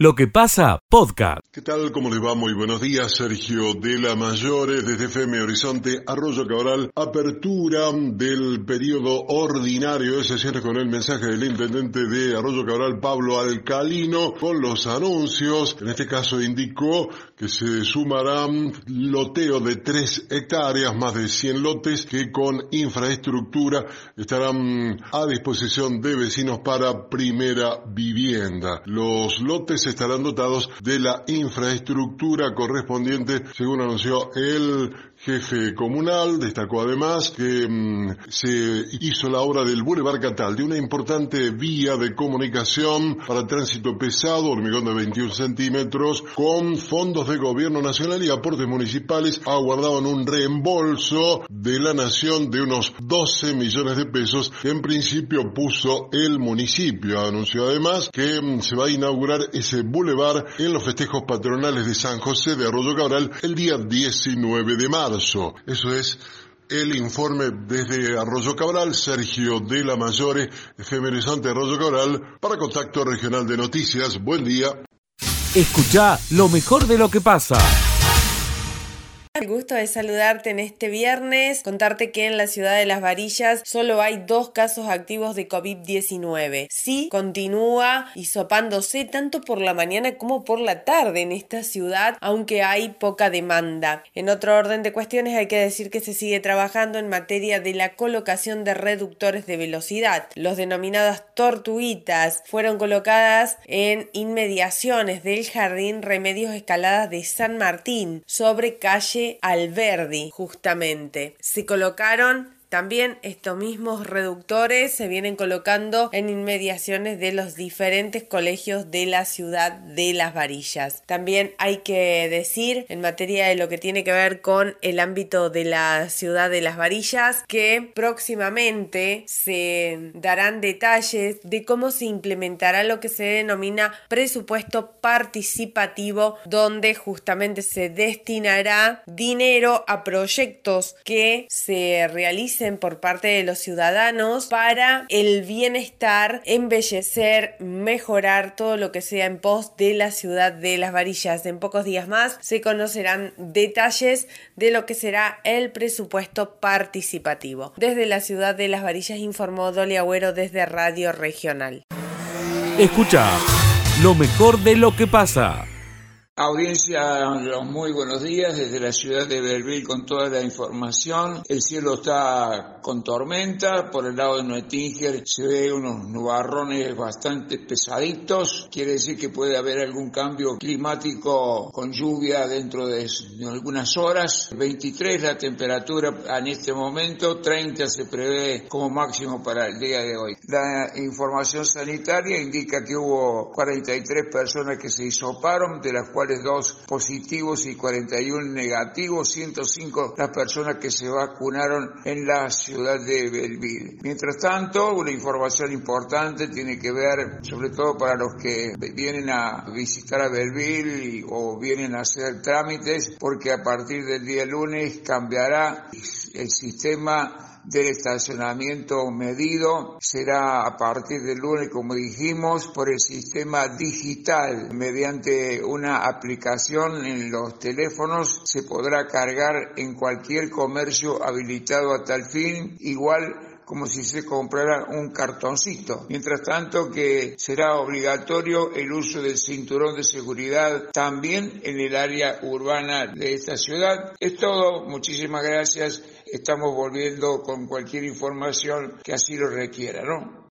Lo que pasa, podcast. ¿Qué tal? ¿Cómo les va? Muy buenos días. Sergio de la Mayores, desde FM Horizonte, Arroyo Cabral. Apertura del periodo ordinario de sesiones con el mensaje del intendente de Arroyo Cabral, Pablo Alcalino, con los anuncios. En este caso indicó que se sumarán loteo de tres hectáreas, más de 100 lotes, que con infraestructura estarán a disposición de vecinos para primera vivienda. Los lotes estarán dotados de la infraestructura correspondiente, según anunció el jefe comunal, destacó además que mm, se hizo la obra del Boulevard Catal, de una importante vía de comunicación para tránsito pesado, hormigón de 21 centímetros, con fondos de gobierno nacional y aportes municipales, aguardaban un reembolso de la nación de unos 12 millones de pesos que en principio puso el municipio. Anunció además que mm, se va a inaugurar ese boulevard en los festejos patronales de San José de Arroyo Cabral el día 19 de marzo. Eso es el informe desde Arroyo Cabral, Sergio de la Mayore, efemerizante Arroyo Cabral, para Contacto Regional de Noticias. Buen día. Escucha lo mejor de lo que pasa. El gusto de saludarte en este viernes, contarte que en la ciudad de Las Varillas solo hay dos casos activos de COVID-19. Sí, continúa hisopándose tanto por la mañana como por la tarde en esta ciudad, aunque hay poca demanda. En otro orden de cuestiones hay que decir que se sigue trabajando en materia de la colocación de reductores de velocidad. Los denominadas tortuguitas fueron colocadas en inmediaciones del Jardín Remedios Escaladas de San Martín, sobre calle Alberdi, justamente. Se colocaron también estos mismos reductores se vienen colocando en inmediaciones de los diferentes colegios de la ciudad de Las Varillas. También hay que decir en materia de lo que tiene que ver con el ámbito de la ciudad de Las Varillas que próximamente se darán detalles de cómo se implementará lo que se denomina presupuesto participativo donde justamente se destinará dinero a proyectos que se realicen por parte de los ciudadanos para el bienestar, embellecer, mejorar todo lo que sea en pos de la ciudad de las varillas. En pocos días más se conocerán detalles de lo que será el presupuesto participativo. Desde la ciudad de las varillas informó Dolly Agüero desde Radio Regional. Escucha lo mejor de lo que pasa. Audiencia, muy buenos días desde la ciudad de Belleville con toda la información. El cielo está con tormenta, por el lado de Nuetinger se ve unos nubarrones bastante pesaditos, quiere decir que puede haber algún cambio climático con lluvia dentro de, algunas horas. 23 la temperatura en este momento, 30 se prevé como máximo para el día de hoy. La información sanitaria indica que hubo 43 personas que se hisoparon, de las cuales dos positivos y 41 negativos, 105 las personas que se vacunaron en la ciudad de Belleville. Mientras tanto, una información importante tiene que ver, sobre todo para los que vienen a visitar a Belleville o vienen a hacer trámites, porque a partir del día lunes cambiará el sistema del estacionamiento medido será a partir del lunes, como dijimos, por el sistema digital. Mediante una aplicación en los teléfonos se podrá cargar en cualquier comercio habilitado a tal fin, igual como si se comprara un cartoncito. Mientras tanto que será obligatorio el uso del cinturón de seguridad también en el área urbana de esta ciudad. Es todo, muchísimas gracias estamos volviendo con cualquier información que así lo requiera, ¿no?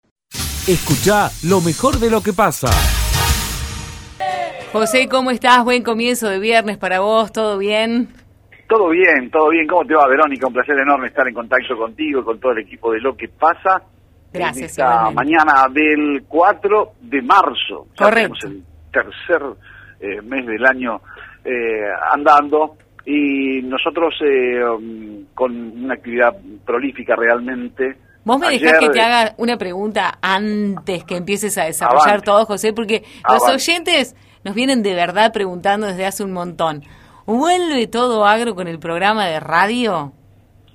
Escucha lo mejor de lo que pasa. José, ¿cómo estás? Buen comienzo de viernes para vos, ¿todo bien? Todo bien, todo bien. ¿Cómo te va, Verónica? Un placer enorme estar en contacto contigo, con todo el equipo de Lo que pasa. Gracias. esta mañana del 4 de marzo. Correcto. el tercer eh, mes del año eh, andando y nosotros eh, um, con una actividad prolífica realmente. Vos me dejás que te haga una pregunta antes que empieces a desarrollar todo, José, porque los oyentes nos vienen de verdad preguntando desde hace un montón. ¿Vuelve todo agro con el programa de radio?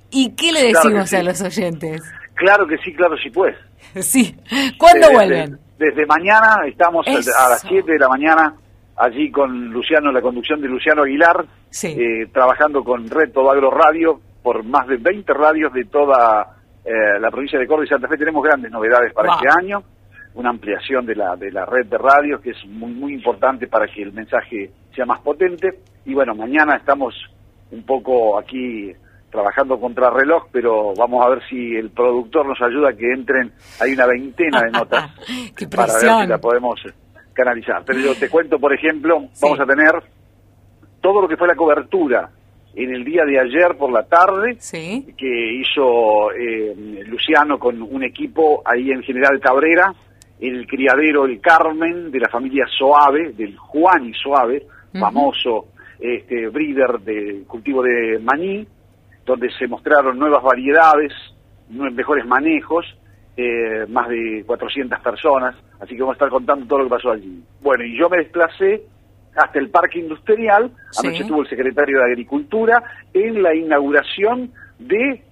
¿Y qué le decimos a los oyentes? Claro que sí, claro sí, pues. Sí. ¿Cuándo vuelven? Desde, mañana, estamos a las 7 de la mañana allí con Luciano, la conducción de Luciano Aguilar, eh, trabajando con Red Todo Agro Radio por más de 20 radios de toda eh, la provincia de Córdoba y Santa Fe. Tenemos grandes novedades para este año, una ampliación de la, de la red de radios que es muy, muy importante para que el mensaje sea más potente. Y bueno, mañana estamos un poco aquí trabajando contra reloj, pero vamos a ver si el productor nos ayuda a que entren, hay una veintena de notas para ver si la podemos canalizar. Pero yo te cuento, por ejemplo, vamos a tener todo lo que fue la cobertura en el día de ayer por la tarde, que hizo eh, Luciano con un equipo ahí en General Cabrera, el criadero El Carmen de la familia Soave, del Juan y Soave, famoso este, breeder de cultivo de maní, donde se mostraron nuevas variedades, mejores manejos, eh, más de 400 personas, así que vamos a estar contando todo lo que pasó allí. Bueno, y yo me desplacé hasta el parque industrial, anoche estuvo el secretario de Agricultura, en la inauguración de,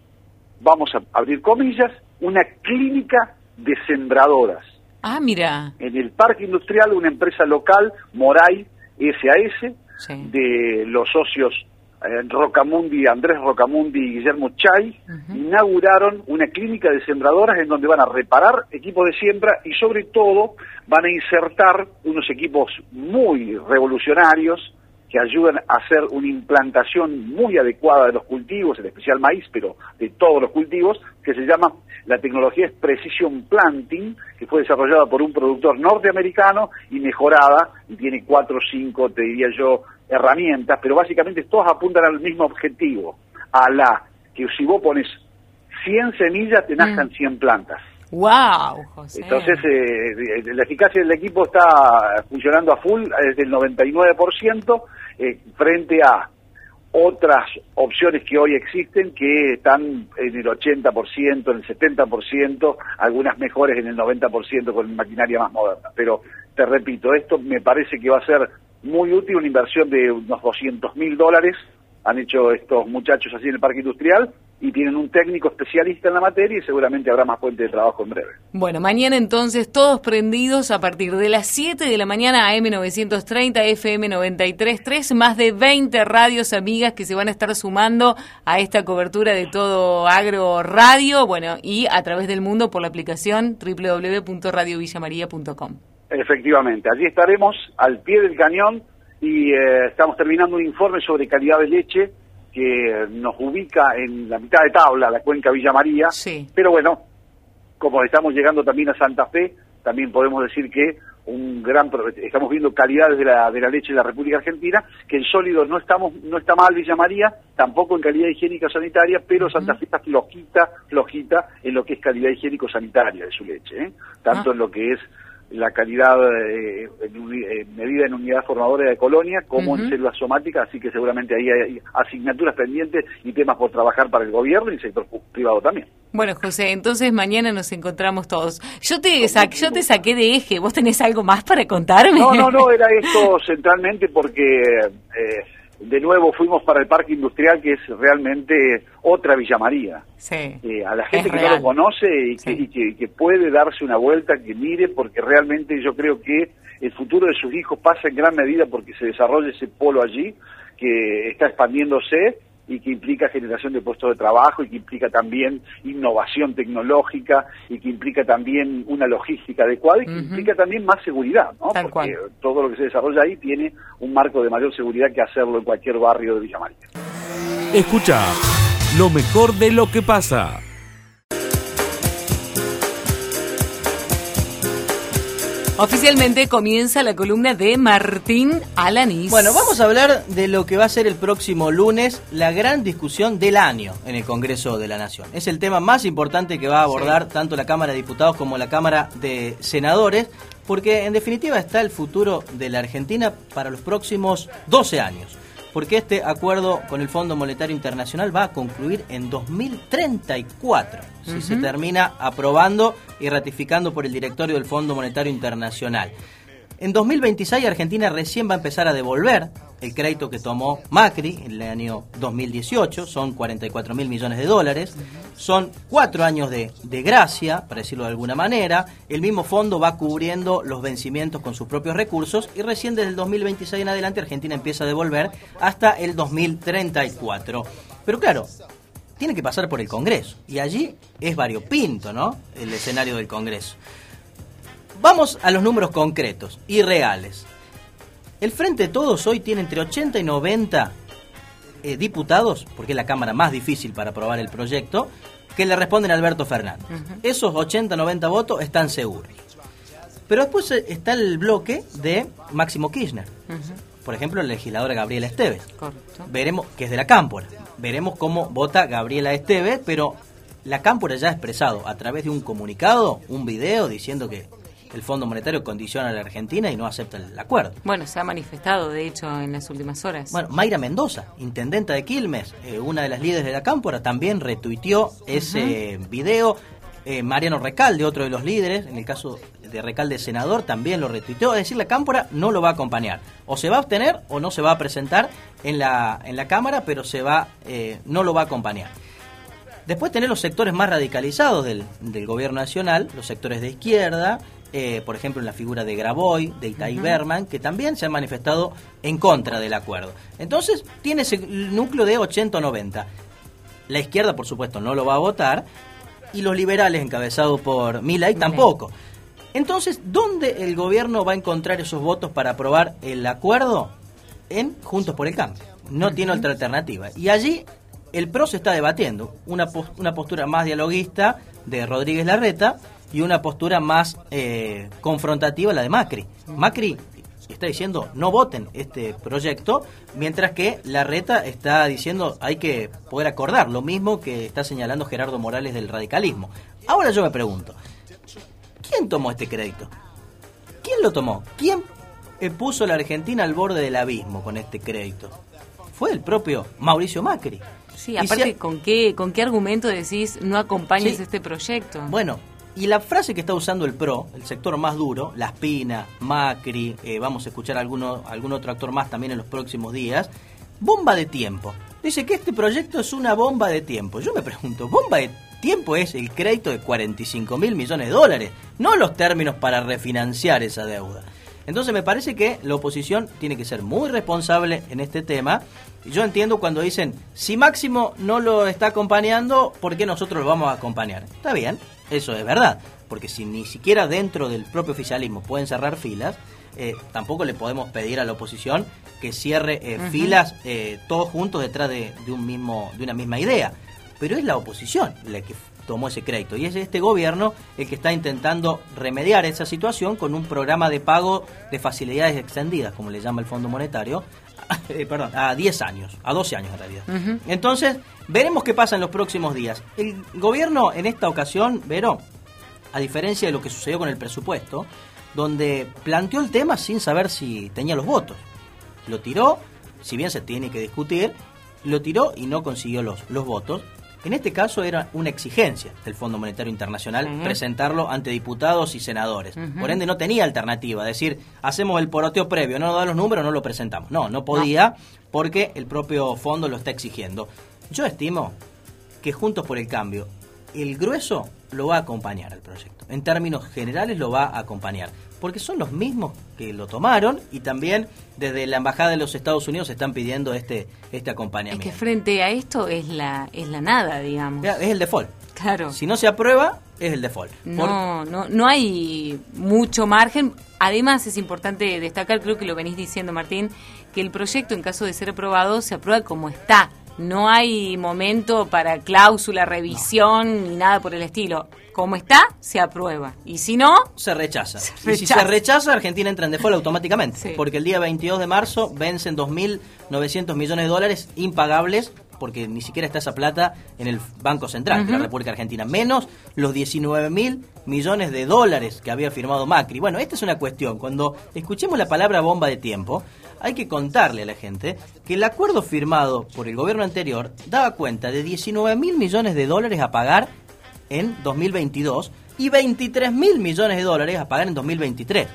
vamos a abrir comillas, una clínica de sembradoras. Ah, mira. En el parque industrial, una empresa local, Moray SAS, de los socios Rocamundi, Andrés Rocamundi y Guillermo Chay, inauguraron una clínica de sembradoras en donde van a reparar equipos de siembra y sobre todo van a insertar unos equipos muy revolucionarios que ayudan a hacer una implantación muy adecuada de los cultivos, en especial maíz, pero de todos los cultivos, que se llama la tecnología es Precision Planting, que fue desarrollada por un productor norteamericano y mejorada, y tiene cuatro o cinco, te diría yo, herramientas, pero básicamente todas apuntan al mismo objetivo, a la que si vos pones 100 semillas te nazcan 100 mm. plantas. ¡Wow! Entonces, eh, la eficacia del equipo está funcionando a full, es del 99%, eh, frente a otras opciones que hoy existen que están en el 80%, en el 70%, algunas mejores en el 90% con maquinaria más moderna. Pero te repito, esto me parece que va a ser muy útil, una inversión de unos 200 mil dólares, han hecho estos muchachos así en el parque industrial, y tienen un técnico especialista en la materia y seguramente habrá más fuente de trabajo en breve. Bueno, mañana entonces todos prendidos a partir de las 7 de la mañana a M930, FM933, más de 20 radios amigas que se van a estar sumando a esta cobertura de todo Agro Radio, bueno, y a través del mundo por la aplicación www.radiovillamaría.com. Efectivamente, allí estaremos al pie del cañón y eh, estamos terminando un informe sobre calidad de leche que nos ubica en la mitad de tabla, la cuenca Villa María. Pero bueno, como estamos llegando también a Santa Fe, también podemos decir que un gran estamos viendo calidades de la, de la leche de la República Argentina, que en sólido no estamos no está mal Villa María, tampoco en calidad higiénica sanitaria, pero Santa Fe está flojita, flojita en lo que es calidad higiénico sanitaria de su leche, ¿eh? tanto ah. en lo que es la calidad eh, en, medida en unidad formadora de colonia como en células somáticas, así que seguramente ahí hay asignaturas pendientes y temas por trabajar para el gobierno y el sector privado también. Bueno, José, entonces mañana nos encontramos todos. Yo te, yo te saqué de eje, ¿vos tenés algo más para contarme? No, no, no, era esto centralmente porque... Eh, de nuevo fuimos para el parque industrial que es realmente otra Villa María. Eh, a la gente que no lo conoce y, que, que, puede darse una vuelta, que mire, porque realmente yo creo que el futuro de sus hijos pasa en gran medida porque se desarrolla ese polo allí, que está expandiéndose y que implica generación de puestos de trabajo y que implica también innovación tecnológica y que implica también una logística adecuada y que implica también más seguridad, ¿no? Porque todo lo que se desarrolla ahí tiene un marco de mayor seguridad que hacerlo en cualquier barrio de Villa María. Escucha lo mejor de lo que pasa. Oficialmente comienza la columna de Martín Alanís. Bueno, vamos a hablar de lo que va a ser el próximo lunes la gran discusión del año en el Congreso de la Nación. Es el tema más importante que va a abordar tanto la Cámara de Diputados como la Cámara de Senadores, porque en definitiva está el futuro de la Argentina para los próximos 12 años porque este acuerdo con el Fondo Monetario Internacional va a concluir en 2034, si se termina aprobando y ratificando por el directorio del Fondo Monetario Internacional. En 2026 Argentina recién va a empezar a devolver el crédito que tomó Macri en el año 2018, son 44 mil millones de dólares, son cuatro años de, de, gracia, para decirlo de alguna manera, el mismo fondo va cubriendo los vencimientos con sus propios recursos y recién desde el 2026 en adelante Argentina empieza a devolver hasta el 2034. Pero claro, tiene que pasar por el Congreso y allí es variopinto, ¿no? El escenario del Congreso. Vamos a los números concretos y reales. El Frente de Todos hoy tiene entre 80 y 90 eh, diputados, porque es la Cámara más difícil para aprobar el proyecto, que le responden a Alberto Fernández. Esos 80, 90 votos están seguros. Pero después eh, está el bloque de Máximo Kirchner. Por ejemplo, el legislador Gabriela Esteves. Veremos, que es de la Cámpora. Veremos cómo vota Gabriela Esteves, pero la Cámpora ya ha expresado a través de un comunicado, un video diciendo que el Fondo Monetario condiciona a la Argentina y no acepta el acuerdo. Bueno, se ha manifestado, de hecho, en las últimas horas. Bueno, Mayra Mendoza, intendenta de Quilmes, eh, una de las líderes de la Cámpora, también retuiteó ese video. Eh, Mariano Recalde, otro de los líderes, en el caso de Recalde senador, también lo retuiteó. Es decir, la Cámpora no lo va a acompañar. O se va a obtener o no se va a presentar en la, en la Cámara, pero se va, eh, no lo va a acompañar. Después tener los sectores más radicalizados del, del gobierno nacional, los sectores de izquierda, eh, por ejemplo en la figura de Graboy, de Itai Berman, que también se han manifestado en contra del acuerdo. Entonces tiene ese núcleo de 80 o 90. La izquierda, por supuesto, no lo va a votar, y los liberales, encabezados por Milay, tampoco. Entonces, ¿dónde el gobierno va a encontrar esos votos para aprobar el acuerdo? En Juntos por el Cambio. No tiene otra alternativa. Y allí el PRO se está debatiendo. Una, una postura más dialoguista de Rodríguez Larreta y una postura más eh, confrontativa la de Macri. Macri está diciendo no voten este proyecto, mientras que la reta está diciendo hay que poder acordar, lo mismo que está señalando Gerardo Morales del radicalismo. Ahora yo me pregunto, ¿quién tomó este crédito? ¿Quién lo tomó? ¿Quién eh, puso a la Argentina al borde del abismo con este crédito? Fue el propio Mauricio Macri. Sí, aparte, ¿con, qué, ¿con qué argumento decís no acompañes este proyecto? Bueno, y la frase que está usando el PRO, el sector más duro, La Espina, Macri, eh, vamos a escuchar alguno, algún otro actor más también en los próximos días, bomba de tiempo. Dice que este proyecto es una bomba de tiempo. Yo me pregunto, ¿bomba de tiempo es el crédito de 45 mil millones de dólares? No los términos para refinanciar esa deuda. Entonces me parece que la oposición tiene que ser muy responsable en este tema. Yo entiendo cuando dicen, si Máximo no lo está acompañando, ¿por qué nosotros lo vamos a acompañar? Está bien, eso es verdad, porque si ni siquiera dentro del propio oficialismo pueden cerrar filas, eh, tampoco le podemos pedir a la oposición que cierre eh, filas eh, todos juntos detrás de, un mismo, de una misma idea. Pero es la oposición la que tomó ese crédito y es este gobierno el que está intentando remediar esa situación con un programa de pago de facilidades extendidas, como le llama el Fondo Monetario, perdón, a 10 años, a 12 años en realidad. Entonces, Veremos qué pasa en los próximos días. El gobierno en esta ocasión, Vero, a diferencia de lo que sucedió con el presupuesto, donde planteó el tema sin saber si tenía los votos. Lo tiró, si bien se tiene que discutir, lo tiró y no consiguió los, los votos. En este caso era una exigencia del Fondo Monetario Internacional presentarlo ante diputados y senadores. Por ende no tenía alternativa, decir, hacemos el poroteo previo, no nos da los números, no lo presentamos. No, no podía porque el propio fondo lo está exigiendo. Yo estimo que Juntos por el Cambio, el grueso lo va a acompañar al proyecto. En términos generales lo va a acompañar. Porque son los mismos que lo tomaron y también desde la Embajada de los Estados Unidos están pidiendo este, este acompañamiento. Es que frente a esto es la, es la nada, digamos. Es el default. Claro. Si no se aprueba, es el default. No, no, no hay mucho margen. Además, es importante destacar, creo que lo venís diciendo, Martín, que el proyecto, en caso de ser aprobado, se aprueba como está no hay momento para cláusula, revisión ni nada por el estilo. Como está, se aprueba. Y si no... Se rechaza. Y si se rechaza, Argentina entra en default automáticamente. Porque el día 22 de marzo vencen 2.900 millones de dólares impagables porque ni siquiera está esa plata en el Banco Central de la República Argentina, menos los 19 mil millones de dólares que había firmado Macri. Bueno, esta es una cuestión. Cuando escuchemos la palabra bomba de tiempo, hay que contarle a la gente que el acuerdo firmado por el gobierno anterior daba cuenta de 19 mil millones de dólares a pagar en 2022 y 23 mil millones de dólares a pagar en 2023.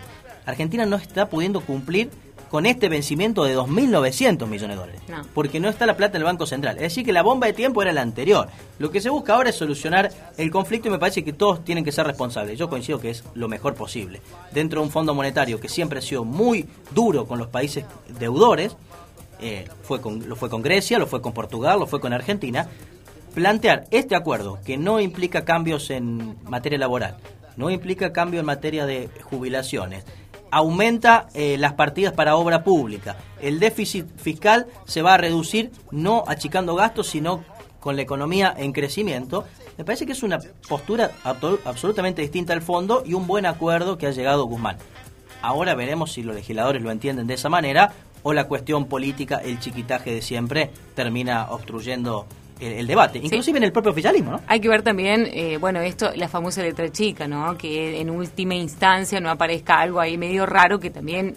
Argentina no está pudiendo cumplir con este vencimiento de 2.900 millones de dólares. Porque no está la plata en el Banco Central. Es decir, que la bomba de tiempo era la anterior. Lo que se busca ahora es solucionar el conflicto y me parece que todos tienen que ser responsables. Yo coincido que es lo mejor posible. Dentro de un fondo monetario que siempre ha sido muy duro con los países deudores, eh, fue con, lo fue con Grecia, lo fue con Portugal, lo fue con Argentina, plantear este acuerdo que no implica cambios en materia laboral, no implica cambio en materia de jubilaciones, aumenta eh, las partidas para obra pública. El déficit fiscal se va a reducir no achicando gastos, sino con la economía en crecimiento. Me parece que es una postura absolutamente distinta al fondo y un buen acuerdo que ha llegado Guzmán. Ahora veremos si los legisladores lo entienden de esa manera o la cuestión política, el chiquitaje de siempre, termina obstruyendo el, debate, inclusive en el propio oficialismo, ¿no? Hay que ver también, eh, bueno, esto, la famosa letra chica, ¿no? Que en última instancia no aparezca algo ahí medio raro que también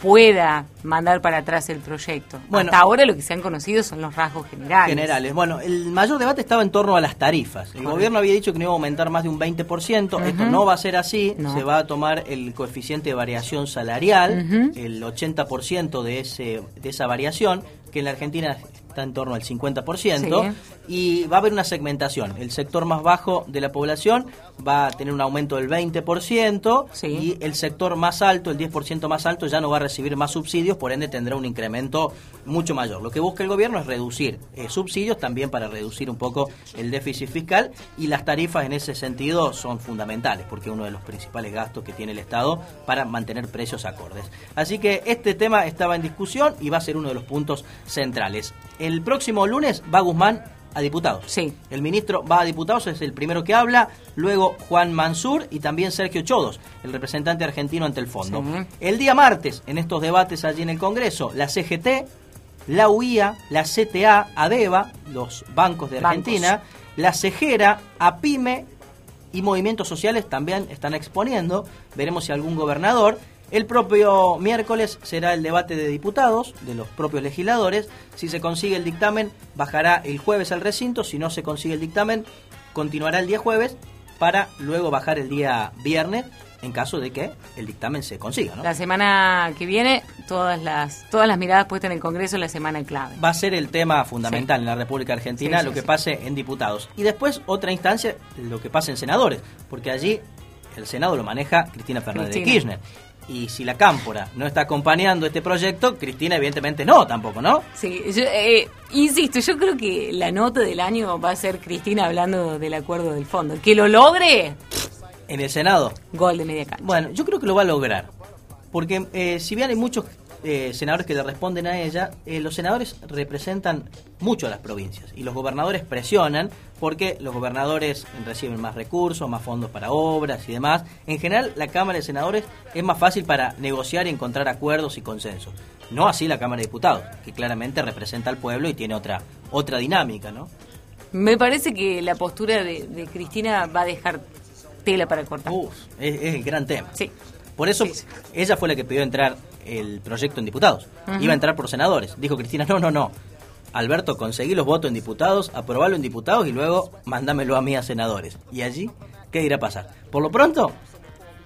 pueda mandar para atrás el proyecto. Bueno, Hasta ahora lo que se han conocido son los rasgos generales. Generales. Bueno, el mayor debate estaba en torno a las tarifas. El gobierno había dicho que no iba a aumentar más de un 20%. Esto no va a ser así. Se va a tomar el coeficiente de variación salarial, el 80% de, ese, de esa variación, que en la Argentina está en torno al 50%, y va a haber una segmentación. El sector más bajo de la población va a tener un aumento del 20% y el sector más alto, el 10% más alto, ya no va a recibir más subsidios, por ende tendrá un incremento mucho mayor. Lo que busca el gobierno es reducir eh, subsidios también para reducir un poco el déficit fiscal y las tarifas en ese sentido son fundamentales porque es uno de los principales gastos que tiene el Estado para mantener precios acordes. Así que este tema estaba en discusión y va a ser uno de los puntos centrales. El próximo lunes va Guzmán a diputados. Sí. El ministro va a diputados, es el primero que habla, luego Juan Mansur y también Sergio Chodos, el representante argentino ante el fondo. El día martes, en estos debates allí en el Congreso, la CGT, la UIA, la CTA, ADEVA, los bancos de Argentina, la CEGERA, APIME y movimientos sociales también están exponiendo. Veremos si algún gobernador el propio miércoles será el debate de diputados, de los propios legisladores. Si se consigue el dictamen, bajará el jueves al recinto. Si no se consigue el dictamen, continuará el día jueves para luego bajar el día viernes en caso de que el dictamen se consiga. La semana que viene, todas las todas las miradas puestas en el Congreso la semana clave. Va a ser el tema fundamental en la República Argentina, lo que pase en diputados. Y después, otra instancia, lo que pase en senadores, porque allí el Senado lo maneja Cristina Fernández de Kirchner y si la Cámpora no está acompañando este proyecto, Cristina evidentemente no tampoco, ¿no? Sí, yo, eh, insisto, yo creo que la nota del año va a ser Cristina hablando del acuerdo del fondo. Que lo logre. En el Senado. Gol de media cancha. Bueno, yo creo que lo va a lograr. Porque eh, si bien hay muchos eh, senadores que le responden a ella, eh, los senadores representan mucho a las provincias y los gobernadores presionan porque los gobernadores reciben más recursos, más fondos para obras y demás. En general, la Cámara de Senadores es más fácil para negociar y encontrar acuerdos y consensos. No así la Cámara de Diputados, que claramente representa al pueblo y tiene otra, otra dinámica, ¿no? Me parece que la postura de, Cristina va a dejar tela para cortar. es, el gran tema. Sí. Por eso ella fue la que pidió entrar el proyecto en diputados. Iba a entrar por senadores. Dijo Cristina, no, no, no. Alberto, conseguí los votos en diputados, aprobalo en diputados y luego mándamelo a mí a senadores. ¿Y allí qué irá a pasar? Por lo pronto,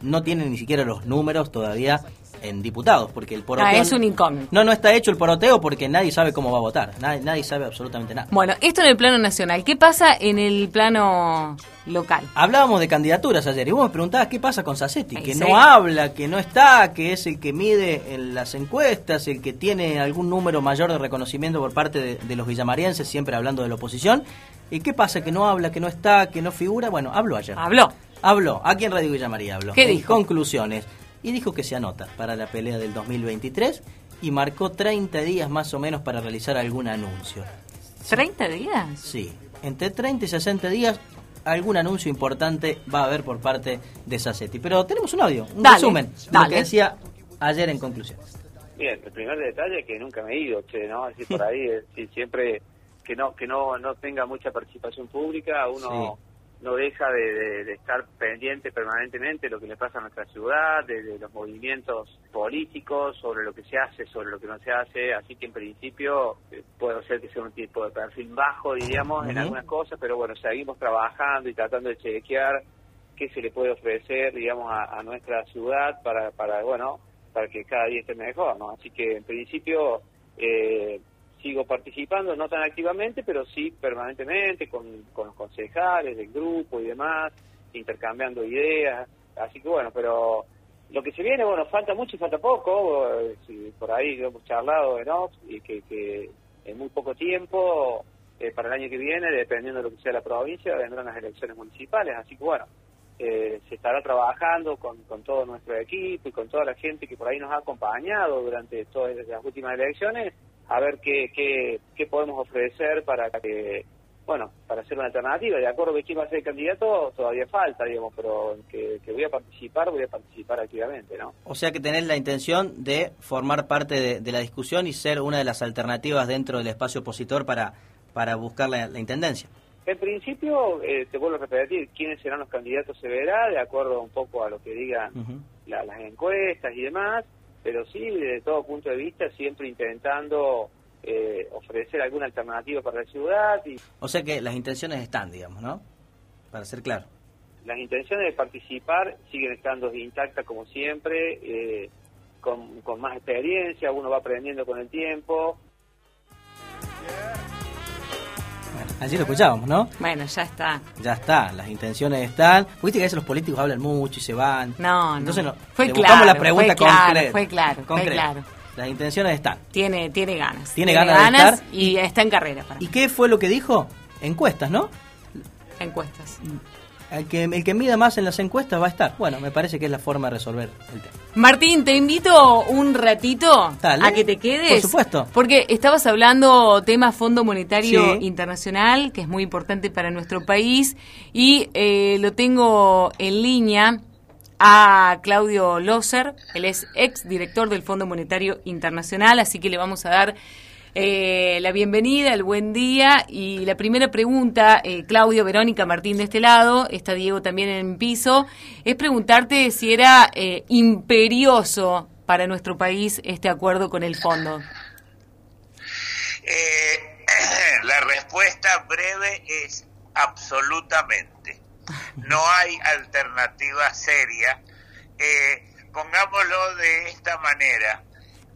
no tienen ni siquiera los números todavía en diputados, porque el poroteo... Ah, es un incógnito. No, no está hecho el poroteo porque nadie sabe cómo va a votar, nadie, nadie sabe absolutamente nada. Bueno, esto en el plano nacional, ¿qué pasa en el plano local? Hablábamos de candidaturas ayer y vos me preguntabas qué pasa con Sassetti, que no habla, que no está, que es el que mide en las encuestas, el que tiene algún número mayor de reconocimiento por parte de, de los villamarienses, siempre hablando de la oposición. ¿Y qué pasa? ¿Que no habla, que no está, que no figura? Bueno, habló ayer. Habló. Habló. Aquí en Radio Villa María habló. ¿Qué dijo? Conclusiones y dijo que se anota para la pelea del 2023 y marcó 30 días más o menos para realizar algún anuncio. ¿30 días? Sí, entre 30 y 60 días algún anuncio importante va a haber por parte de Sassetti. Pero tenemos un audio, un resumen de lo que decía ayer en conclusión. Bien, el primer detalle es que nunca me he ido, che, ¿no? Así por ahí, siempre que no que no no tenga mucha participación pública, uno no deja de, estar pendiente permanentemente de lo que le pasa a nuestra ciudad, de, los movimientos políticos, sobre lo que se hace, sobre lo que no se hace, así que en principio eh, puede ser que sea un tipo de perfil bajo, diríamos, en algunas cosas, pero bueno, seguimos trabajando y tratando de chequear qué se le puede ofrecer, digamos, a, nuestra ciudad para, para bueno, para que cada día esté mejor, ¿no? Así que en principio eh, sigo participando, no tan activamente, pero sí permanentemente con, con los concejales del grupo y demás, intercambiando ideas, así que bueno, pero lo que se viene, bueno, falta mucho y falta poco, si por ahí hemos charlado ¿no? y que, que en muy poco tiempo, eh, para el año que viene, dependiendo de lo que sea la provincia, vendrán las elecciones municipales, así que bueno, eh, se estará trabajando con, con todo nuestro equipo y con toda la gente que por ahí nos ha acompañado durante todas las últimas elecciones, a ver qué, qué, qué podemos ofrecer para que bueno, para hacer una alternativa. De acuerdo que quién va a ser el candidato, todavía falta, digamos, pero que, voy a participar, voy a participar activamente, ¿no? O sea que tenés la intención de formar parte de, la discusión y ser una de las alternativas dentro del espacio opositor para, para buscar la, intendencia. En principio, eh, te vuelvo a repetir, quiénes serán los candidatos se verá, de acuerdo un poco a lo que digan las encuestas y demás, pero sí, desde todo punto de vista, siempre intentando eh, ofrecer alguna alternativa para la ciudad. Y... O sea que las intenciones están, digamos, ¿no? Para ser claro. Las intenciones de participar siguen estando intactas como siempre, eh, con, con más experiencia, uno va aprendiendo con el tiempo. Bueno, así lo escuchábamos, ¿no? Bueno, ya está. Ya está, las intenciones están. Viste que a veces los políticos hablan mucho y se van. No, Entonces no. fue claro, la pregunta fue claro, Fue claro, fue claro. Las intenciones están. Tiene, tiene ganas. Tiene, ganas, de estar. Y está en carrera. ¿Y qué fue lo que dijo? Encuestas, ¿no? Encuestas. El que, el que mida más en las encuestas va a estar. Bueno, me parece que es la forma de resolver el tema. Martín, te invito un ratito a que te quedes. Por supuesto. Porque estabas hablando tema Fondo Monetario Internacional, que es muy importante para nuestro país, y eh, lo tengo en línea a Claudio Loser, él es ex director del Fondo Monetario Internacional, así que le vamos a dar eh, la bienvenida, el buen día y la primera pregunta, eh, Claudio, Verónica, Martín de este lado, está Diego también en piso, es preguntarte si era eh, imperioso para nuestro país este acuerdo con el fondo. la respuesta breve es absolutamente. No hay alternativa seria. Eh, pongámoslo de esta manera.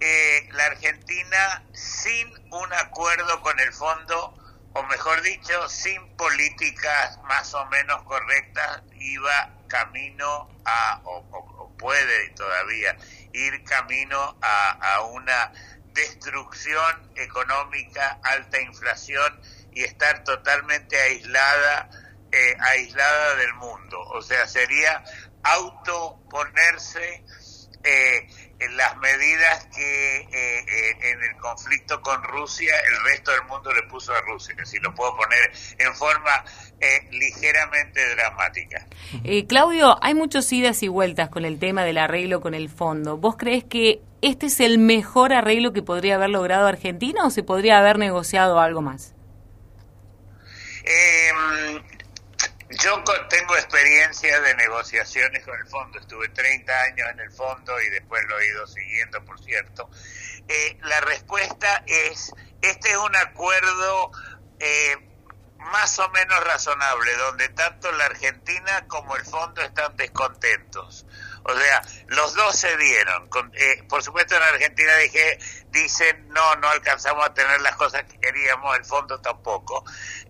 Eh, la Argentina sin un acuerdo con el fondo, o mejor dicho, sin políticas más o menos correctas, iba camino a, o, puede todavía ir camino a, a una destrucción económica, alta inflación y estar totalmente aislada eh, aislada del mundo. O sea, sería autoponerse eh, las medidas que eh, en el conflicto con Rusia el resto del mundo le puso a Rusia, si lo puedo poner en forma ligeramente dramática. Claudio, hay muchos idas y vueltas con el tema del arreglo con el fondo. ¿Vos crees que este es el mejor arreglo que podría haber logrado Argentina o se podría haber negociado algo más? Yo tengo experiencia de negociaciones con el fondo, estuve 30 años en el fondo y después lo he ido siguiendo, por cierto. Eh, la respuesta es, este es un acuerdo eh, más o menos razonable, donde tanto la Argentina como el fondo están descontentos. O sea, los dos se dieron. Eh, por supuesto, en Argentina dije, dicen, no, no alcanzamos a tener las cosas que queríamos, el fondo tampoco.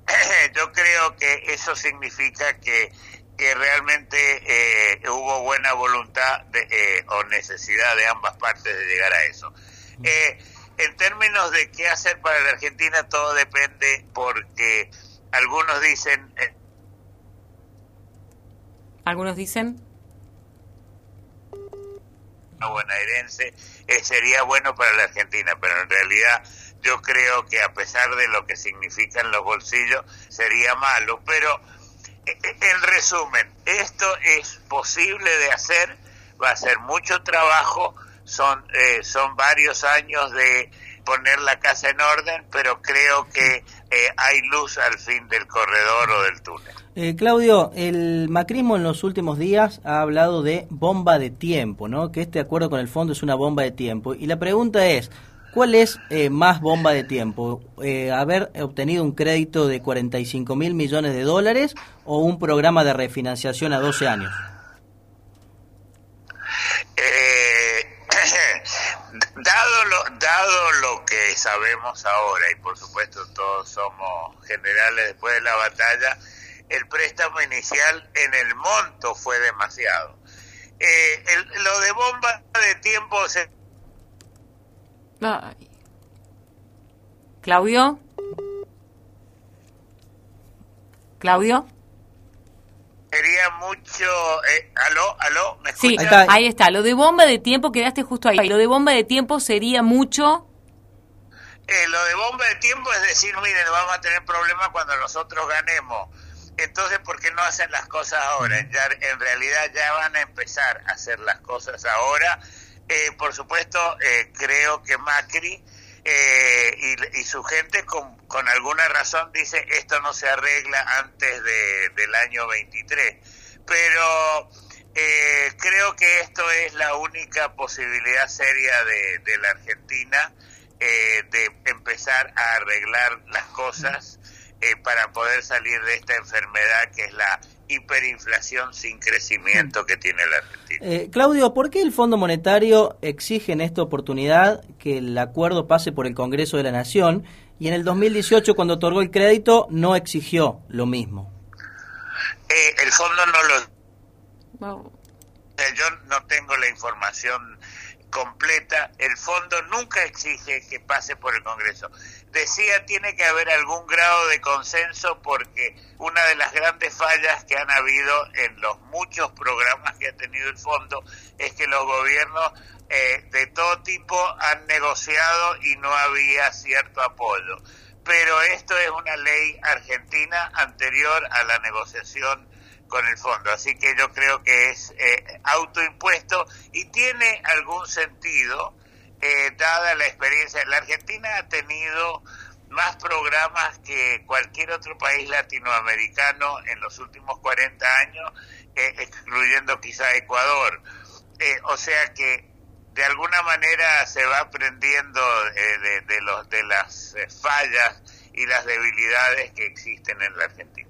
Yo creo que eso significa que, realmente eh, hubo buena voluntad de, eh, o necesidad de ambas partes de llegar a eso. en términos de qué hacer para la Argentina, todo depende porque algunos dicen... ¿Algunos dicen? Bonaerense eh, sería bueno para la Argentina, pero en realidad yo creo que a pesar de lo que significan los bolsillos, sería malo. Pero eh, eh, en resumen, esto es posible de hacer, va a ser mucho trabajo, son, son varios años de poner la casa en orden, pero creo que hay luz al fin del corredor o del túnel. Eh, Claudio, el macrismo en los últimos días ha hablado de bomba de tiempo, ¿no? Que este acuerdo con el fondo es una bomba de tiempo. Y la pregunta es, ¿cuál es eh, más bomba de tiempo? Eh, ¿Haber obtenido un crédito de 45 mil millones de dólares o un programa de refinanciación a 12 años? Dado lo que sabemos ahora, y por supuesto todos somos generales después de la batalla, el préstamo inicial en el monto fue demasiado. Eh, lo de bomba de tiempo se... Claudio. Claudio. Sería mucho... Eh, ¿Aló? ¿Aló? ¿Me sí, ahí está. Lo de bomba de tiempo, quedaste justo ahí. Lo de bomba de tiempo sería mucho... Eh, lo de bomba de tiempo es decir, miren, vamos a tener problemas cuando nosotros ganemos. Entonces, ¿por qué no hacen las cosas ahora? Ya, en realidad ya van a empezar a hacer las cosas ahora. Eh, por supuesto, eh, creo que Macri eh, y, su gente con, con, alguna razón dice esto no se arregla antes de, del año 23. Pero eh, creo que esto es la única posibilidad seria de, de la Argentina eh, de empezar a arreglar las cosas para poder salir de esta enfermedad que es la hiperinflación sin crecimiento que tiene la Argentina. Eh, Claudio, ¿por qué el Fondo Monetario exige en esta oportunidad que el acuerdo pase por el Congreso de la Nación y en el 2018 cuando otorgó el crédito no exigió lo mismo? Eh, el fondo no lo... Yo no tengo la información completa. El fondo nunca exige que pase por el Congreso decía tiene que haber algún grado de consenso porque una de las grandes fallas que han habido en los muchos programas que ha tenido el fondo es que los gobiernos eh, de todo tipo han negociado y no había cierto apoyo. Pero esto es una ley argentina anterior a la negociación con el fondo, así que yo creo que es eh, autoimpuesto y tiene algún sentido eh, dada la experiencia. La Argentina ha tenido más programas que cualquier otro país latinoamericano en los últimos 40 años, eh, excluyendo quizá Ecuador. Eh, o sea que de alguna manera se va aprendiendo de, de, los, de las fallas y las debilidades que existen en la Argentina.